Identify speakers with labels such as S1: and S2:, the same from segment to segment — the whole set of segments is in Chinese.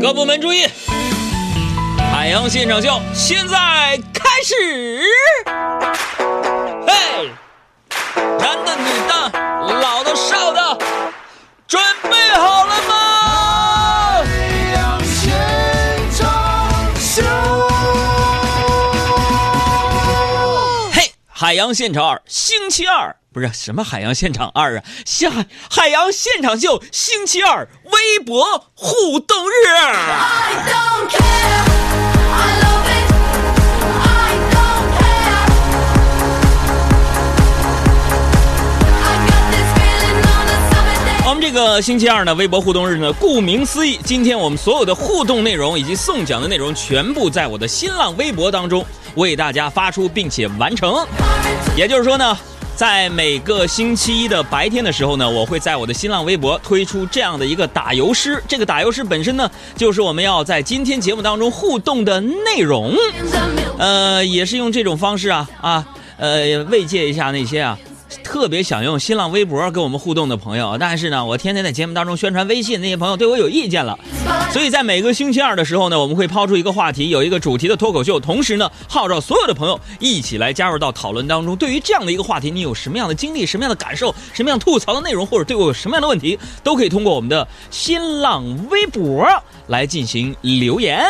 S1: 各部门注意，海洋现场秀现在开始。嘿，男的、女的、老的、少的，准备好了吗？
S2: 海洋现场秀。
S1: 嘿，海洋现场二，星期二不是什么海洋现场二啊，下海洋现场秀星期二微博互动日。
S3: I don't care. I love it. I don't care. I got this feeling on a summer day.
S1: 我们这个星期二呢，微博互动日呢，顾名思义，今天我们所有的互动内容以及送奖的内容，全部在我的新浪微博当中为大家发出并且完成。也就是说呢，在每个星期一的白天的时候呢，我会在我的新浪微博推出这样的一个打油诗。这个打油诗本身呢，就是我们要在今天节目当中互动的内容。呃，也是用这种方式啊啊，呃，慰藉一下那些啊。特别想用新浪微博跟我们互动的朋友，但是呢，我天天在节目当中宣传微信，那些朋友对我有意见了，所以在每个星期二的时候呢，我们会抛出一个话题，有一个主题的脱口秀，同时呢，号召所有的朋友一起来加入到讨论当中。对于这样的一个话题，你有什么样的经历、什么样的感受、什么样吐槽的内容，或者对我有什么样的问题，都可以通过我们的新浪微博来进行留言。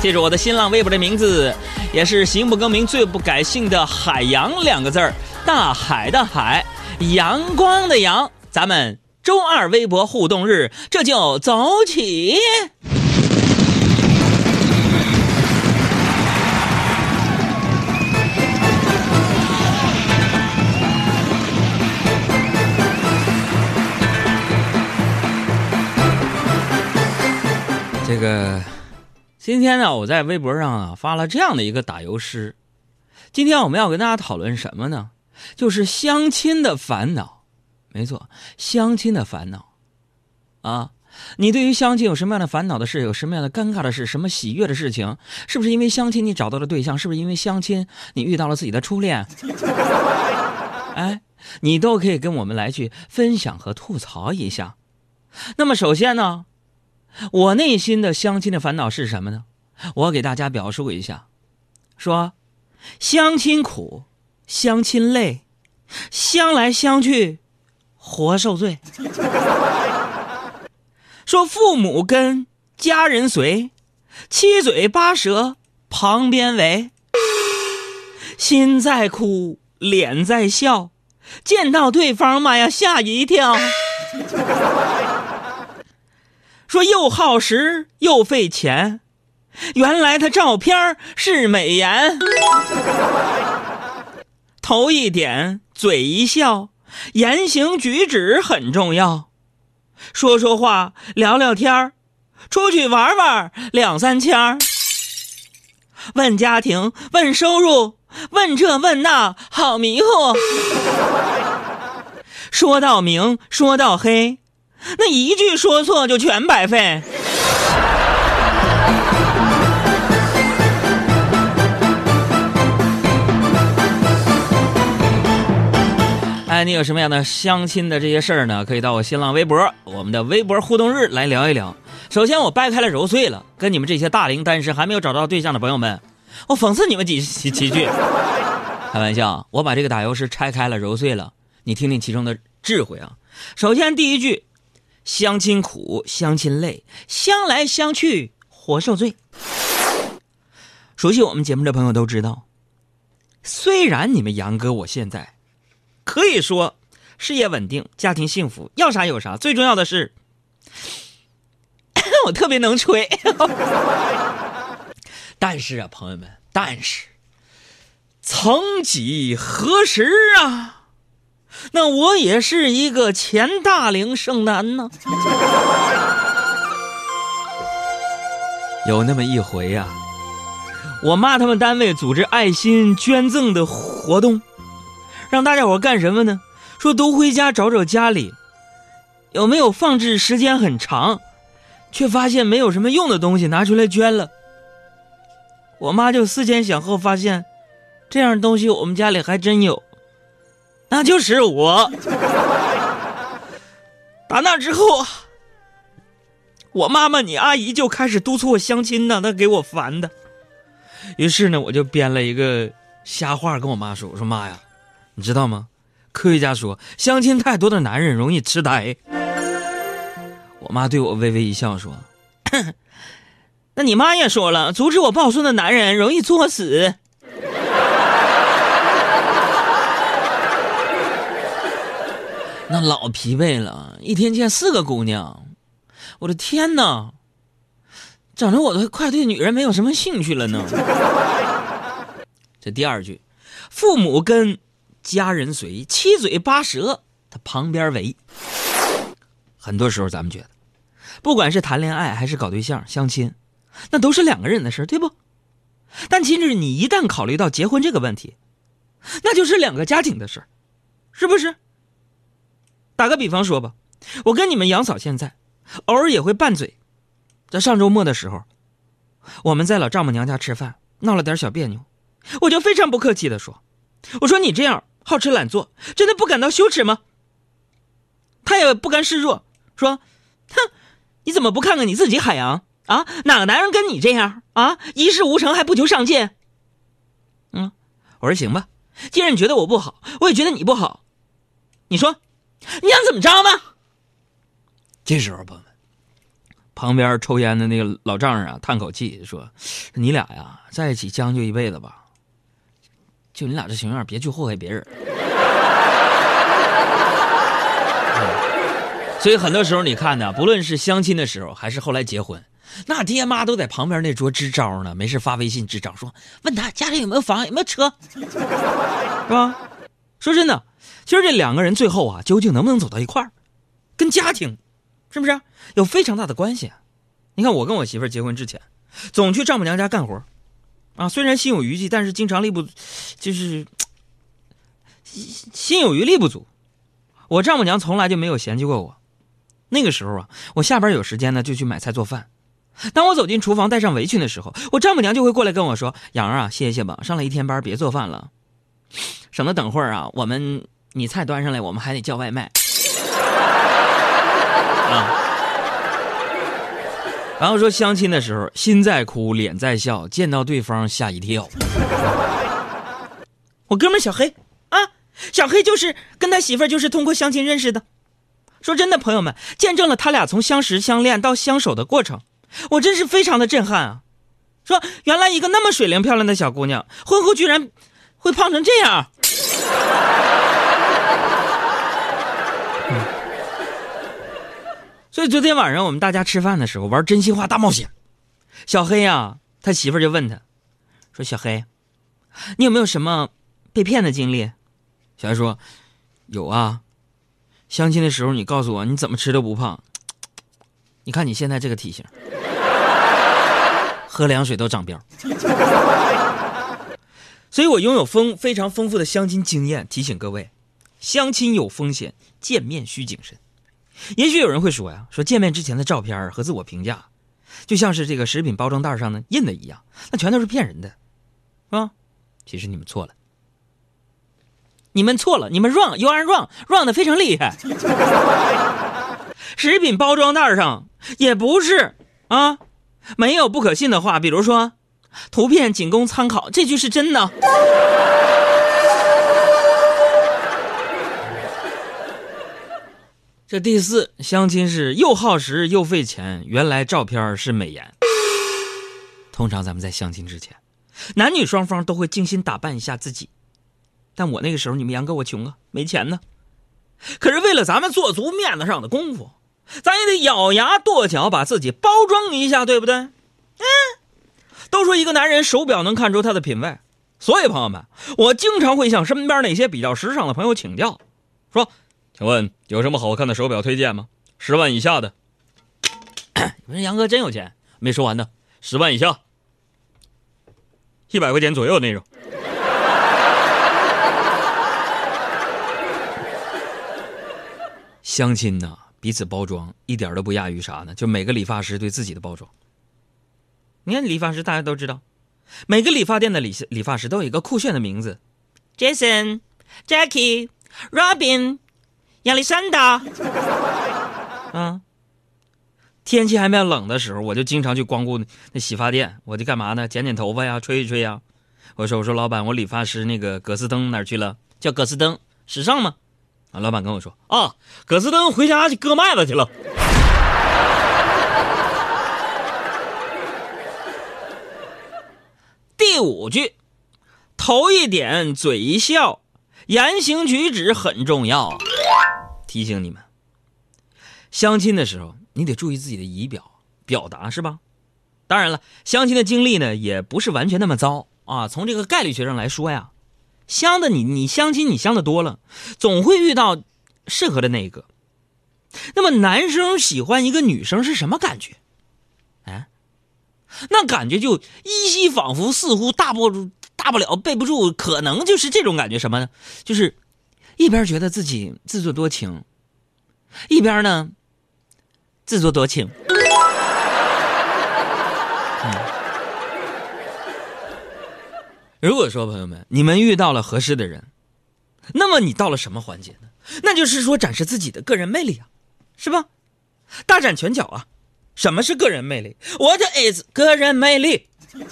S1: 记住我的新浪微博的名字，也是行不更名、最不改姓的海洋两个字儿，大海的海，阳光的阳。咱们周二微博互动日，这就走起。今天呢，我在微博上啊发了这样的一个打油诗。今天我们要跟大家讨论什么呢？就是相亲的烦恼。没错，相亲的烦恼。啊，你对于相亲有什么样的烦恼的事？有什么样的尴尬的事？什么喜悦的事情？是不是因为相亲你找到了对象？是不是因为相亲你遇到了自己的初恋？哎，你都可以跟我们来去分享和吐槽一下。那么首先呢，我内心的相亲的烦恼是什么呢？我给大家表述一下，说相亲苦，相亲累，相来相去，活受罪。说父母跟，家人随，七嘴八舌旁边围，心在哭，脸在笑，见到对方，妈呀，吓一跳。说又耗时又费钱，原来他照片是美颜。头一点，嘴一笑，言行举止很重要。说说话，聊聊天儿，出去玩玩两三千儿。问家庭，问收入，问这问那，好迷糊。说到明，说到黑，那一句说错就全白费。哎，你有什么样的相亲的这些事儿呢？可以到我新浪微博，我们的微博互动日来聊一聊。首先，我掰开了揉碎了，跟你们这些大龄单身还没有找到对象的朋友们，我讽刺你们几几几句。开玩笑，我把这个打油诗拆开了揉碎了，你听听其中的智慧啊。首先第一句，相亲苦，相亲累，相来相去活受罪。熟悉我们节目的朋友都知道，虽然你们杨哥我现在可以说事业稳定，家庭幸福，要啥有啥，最重要的是 我特别能吹。但是啊，朋友们，但是曾几何时啊，那我也是一个前大龄剩男呢。有那么一回呀、我妈他们单位组织爱心捐赠的活动，让大家伙干什么呢？说都回家找找家里有没有放置时间很长，却发现没有什么用的东西拿出来捐了。我妈就思前想后，发现这样东西我们家里还真有，那就是我。打那之后，我妈妈、你阿姨就开始督促我相亲呢，那给我烦的。于是呢，我就编了一个瞎话跟我妈说：“我说妈呀，你知道吗？科学家说相亲太多的男人容易痴呆。”我妈对我微微一笑说：“那你妈也说了，阻止我抱孙的男人容易作死。”那老疲惫了，一天见四个姑娘，我的天哪！整得我都快对女人没有什么兴趣了呢。这第二句，父母跟，家人随，七嘴八舌，他旁边围。很多时候，咱们觉得，不管是谈恋爱还是搞对象、相亲，那都是两个人的事对不？但其实你一旦考虑到结婚这个问题，那就是两个家庭的事是不是？打个比方说吧，我跟你们杨嫂现在偶尔也会拌嘴。在上周末的时候，我们在老丈母娘家吃饭，闹了点小别扭，我就非常不客气的说：“我说你这样好吃懒做，真的不感到羞耻吗？”他也不甘示弱，说：“哼，你怎么不看看你自己，海洋啊？哪个男人跟你这样啊？一事无成还不求上进？”嗯，我说行吧，既然你觉得我不好，我也觉得你不好，你说。你想怎么着吗？这时候，朋友们，旁边抽烟的那个老丈人啊，叹口气说：“你俩呀，在一起将就一辈子吧。就你俩这情样，别去祸害别人。所以很多时候，你看呢，不论是相亲的时候，还是后来结婚，那爹妈都在旁边那桌支招呢，没事发微信支招，说问他家里有没有房，有没有车，是吧？说真的。其实这两个人最后啊，究竟能不能走到一块儿，跟家庭，是不是有非常大的关系？你看我跟我媳妇儿结婚之前，总去丈母娘家干活，啊，虽然心有余悸，但是经常力不，就是心有余力不足。我丈母娘从来就没有嫌弃过我。那个时候啊，我下班有时间呢，就去买菜做饭。当我走进厨房带上围裙的时候，我丈母娘就会过来跟我说：“杨儿啊，歇歇吧，上了一天班，别做饭了，省得等会儿啊我们。”你菜端上来，我们还得叫外卖。啊，然后说相亲的时候，心在哭，脸在笑，见到对方吓一跳。我哥们小黑啊，小黑就是跟他媳妇儿就是通过相亲认识的。说真的，朋友们，见证了他俩从相识、相恋到相守的过程，我真是非常的震撼啊！说原来一个那么水灵漂亮的小姑娘，婚后居然会胖成这样。所以昨天晚上我们大家吃饭的时候玩真心话大冒险，小黑呀，他媳妇就问他，说：“小黑，你有没有什么被骗的经历？”小黑说：“有啊，相亲的时候你告诉我你怎么吃都不胖，你看你现在这个体型，喝凉水都长膘。”所以我拥有丰非常丰富的相亲经验，提醒各位，相亲有风险，见面需谨慎。也许有人会说呀，说见面之前的照片和自我评价，就像是这个食品包装袋上呢印的一样，那全都是骗人的，啊？其实你们错了，你们错了，你们 wrong，you are wrong，wrong 的非常厉害。食品包装袋上也不是啊，没有不可信的话，比如说，图片仅供参考，这句是真的。这第四相亲是又耗时又费钱，原来照片是美颜。通常咱们在相亲之前，男女双方都会精心打扮一下自己。但我那个时候，你们杨哥我穷啊，没钱呢。可是为了咱们做足面子上的功夫，咱也得咬牙跺脚把自己包装一下，对不对？嗯，都说一个男人手表能看出他的品味，所以朋友们，我经常会向身边那些比较时尚的朋友请教，说。请问有什么好看的手表推荐吗？十万以下的。你说杨哥真有钱？没说完呢。十万以下，一百块钱左右那种。相亲呐，彼此包装一点都不亚于啥呢？就每个理发师对自己的包装。你看理发师，大家都知道，每个理发店的理理发师都有一个酷炫的名字：Jason、Jackie、Robin。亚历山大，啊，天气还没有冷的时候，我就经常去光顾那洗发店，我就干嘛呢？剪剪头发呀，吹一吹呀。我说我说老板，我理发师那个葛斯登哪去了？叫葛斯登，时尚吗？啊，老板跟我说啊，葛斯登回家去割麦子去了。第五句，头一点，嘴一笑，言行举止很重要。提醒你们，相亲的时候你得注意自己的仪表表达，是吧？当然了，相亲的经历呢也不是完全那么糟啊。从这个概率学上来说呀，相的你你相亲你相的多了，总会遇到适合的那一个。那么男生喜欢一个女生是什么感觉？哎，那感觉就依稀仿佛，似乎大不大不了背不住，可能就是这种感觉什么呢？就是一边觉得自己自作多情，一边呢自作多情。如果说朋友们，你们遇到了合适的人，那么你到了什么环节呢？那就是说展示自己的个人魅力啊，是吧？大展拳脚啊！什么是个人魅力？What is 个人魅力？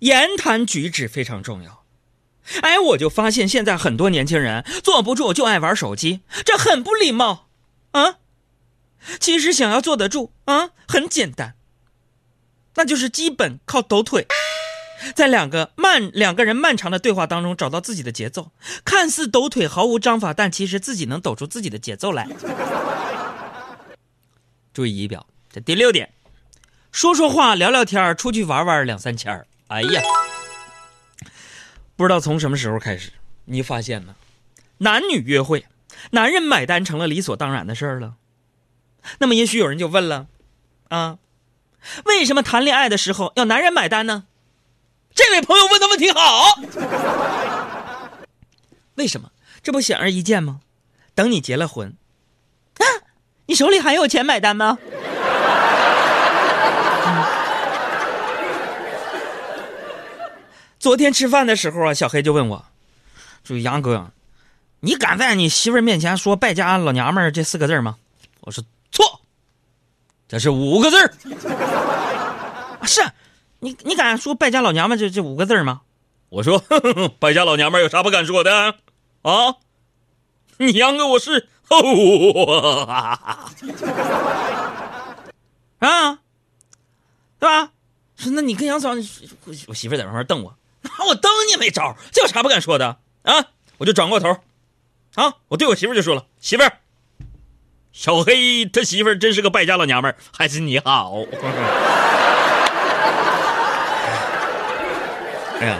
S1: 言谈举止非常重要。哎，我就发现现在很多年轻人坐不住就爱玩手机，这很不礼貌啊！其实想要坐得住啊，很简单，那就是基本靠抖腿。在两个漫两个人漫长的对话当中，找到自己的节奏，看似抖腿毫无章法，但其实自己能抖出自己的节奏来。注意仪表。这第六点，说说话，聊聊天，出去玩玩两三千。哎呀，不知道从什么时候开始，你发现呢，男女约会，男人买单成了理所当然的事儿了。那么也许有人就问了，啊，为什么谈恋爱的时候要男人买单呢？这位朋友问的问题好，为什么？这不显而易见吗？等你结了婚，啊，你手里还有钱买单吗？昨天吃饭的时候啊，小黑就问我，说杨哥，你敢在你媳妇儿面前说“败家老娘们儿”这四个字吗？我说错，这是五个字儿。是。你你敢说败家老娘们这这五个字吗？我说，呵呵败家老娘们有啥不敢说的啊？你杨哥我是啊，对吧？说那你跟杨嫂，我媳妇在旁边瞪我，我当你没招，这有啥不敢说的啊？我就转过头，啊，我对我媳妇就说了，媳妇儿，小黑他媳妇儿真是个败家老娘们儿，还是你好。哎呀，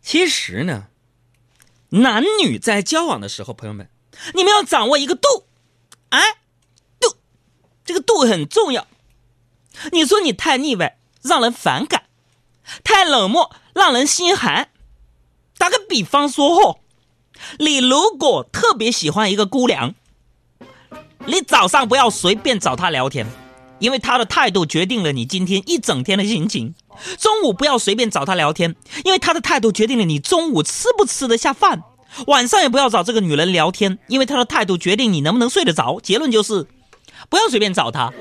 S1: 其实呢，男女在交往的时候，朋友们，你们要掌握一个度，哎，度，这个度很重要。你说你太腻歪，让人反感；太冷漠，让人心寒。打个比方说，哦，你如果特别喜欢一个姑娘，你早上不要随便找她聊天，因为她的态度决定了你今天一整天的心情。中午不要随便找她聊天，因为她的态度决定了你中午吃不吃得下饭。晚上也不要找这个女人聊天，因为她的态度决定你能不能睡得着。结论就是，不要随便找她。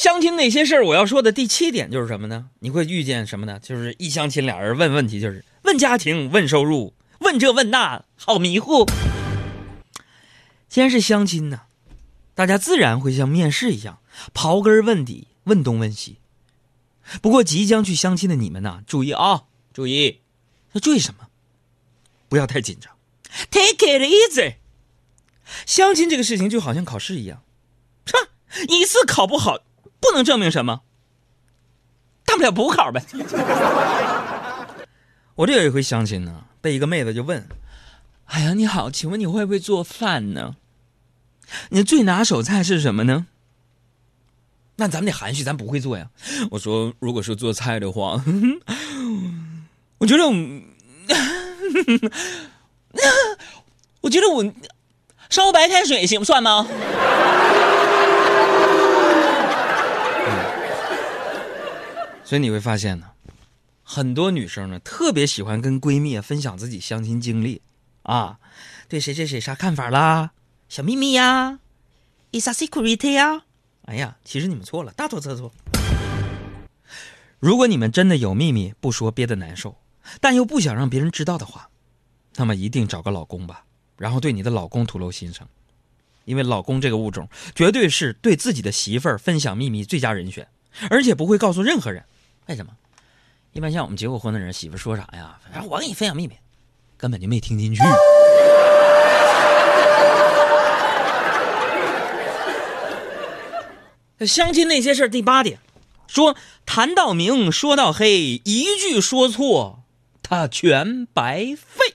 S1: 相亲那些事儿，我要说的第七点就是什么呢？你会遇见什么呢？就是一相亲，俩人问问题，就是问家庭、问收入、问这问那，好迷糊。既然是相亲呢。大家自然会像面试一样，刨根问底，问东问西。不过，即将去相亲的你们呢，注意啊，注意，要注意什么？不要太紧张，Take it easy。相亲这个事情就好像考试一样，哼，一次考不好不能证明什么，大不了补考呗。我这有一回相亲呢，被一个妹子就问：“哎呀，你好，请问你会不会做饭呢？”你最拿手菜是什么呢？那咱们得含蓄，咱不会做呀。我说，如果说做菜的话，我觉得我，我觉得我烧白开水行算吗？所以你会发现呢，很多女生呢特别喜欢跟闺蜜分享自己相亲经历啊，对谁谁谁啥看法啦，小秘密呀，is a secret 呀。哎呀，其实你们错了，大错特错。如果你们真的有秘密不说憋得难受，但又不想让别人知道的话，那么一定找个老公吧，然后对你的老公吐露心声，因为老公这个物种绝对是对自己的媳妇儿分享秘密最佳人选，而且不会告诉任何人。为什么？一般像我们结过婚的人，媳妇说啥呀？反正我给你分享秘密，根本就没听进去。相亲那些事儿，第八点，说谈到明说到黑，一句说错，他全白费。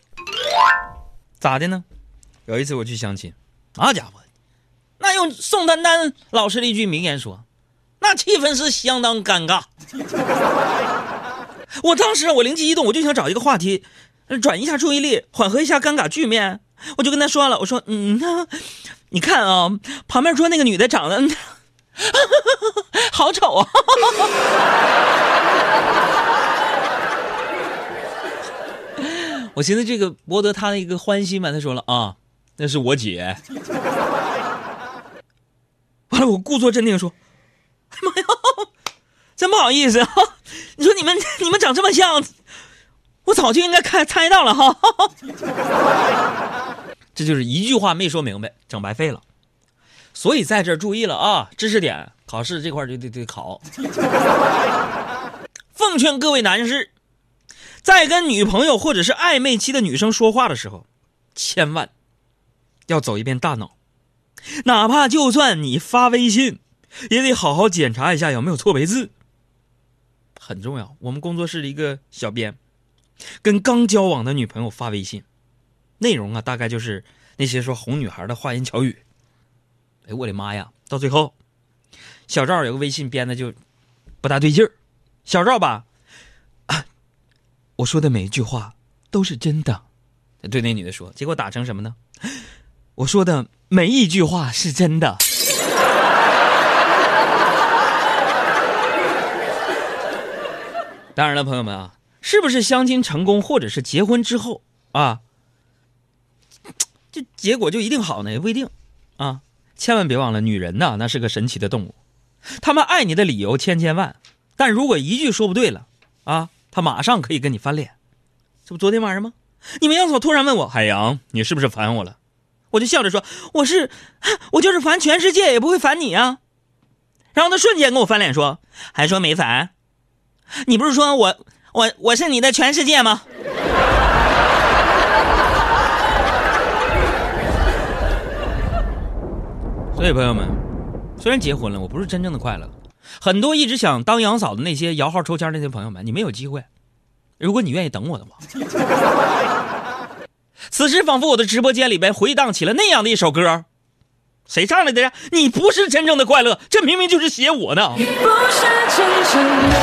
S1: 咋的呢？有一次我去相亲，那家伙，那用宋丹丹老师的一句名言说，那气氛是相当尴尬。我当时我灵机一动，我就想找一个话题，转移一下注意力，缓和一下尴尬局面。我就跟他说了，我说，嗯，你看啊，旁边桌那个女的长得好丑啊。我寻思这个博得他的一个欢心嘛，他说了啊，那是我姐。完了，我故作镇定说：“妈呀，真不好意思啊！你说你们 你们长这么像，我早就应该看猜到了哈。这就是一句话没说明白，整白费了。所以在这儿注意了啊，知识点，考试这块就得得考。奉劝各位男士，在跟女朋友或者是暧昧期的女生说话的时候，千万要走一遍大脑，哪怕就算你发微信，也得好好检查一下有没有错别字，很重要。我们工作室的一个小编，跟刚交往的女朋友发微信，内容啊大概就是那些说哄女孩的花言巧语。哎我的妈呀！到最后，小赵有个微信编的就不大对劲儿。小赵吧，我说的每一句话都是真的，对那女的说，结果打成什么呢？我说的每一句话是真的。当然了，朋友们啊，是不是相亲成功，或者是结婚之后啊，这结果就一定好呢？也不一定啊。千万别忘了，女人呐，那是个神奇的动物，她们爱你的理由千千万，但如果一句说不对了啊，她马上可以跟你翻脸。这不昨天晚上吗？你们杨嫂突然问我：“海洋，你是不是烦我了？”我就笑着说：“我是，我就是烦全世界也不会烦你啊。”然后他瞬间跟我翻脸说：“还说没烦？你不是说我我我是你的全世界吗？” 所以朋友们，虽然结婚了，我不是真正的快乐。很多一直想当杨嫂的那些摇号抽签那些朋友们，你们有机会。如果你愿意等我的话，此时仿佛我的直播间里边回荡起了那样的一首歌，谁唱来的呀？你不是真正的快乐，这明明就是写我的。
S3: 不是真正的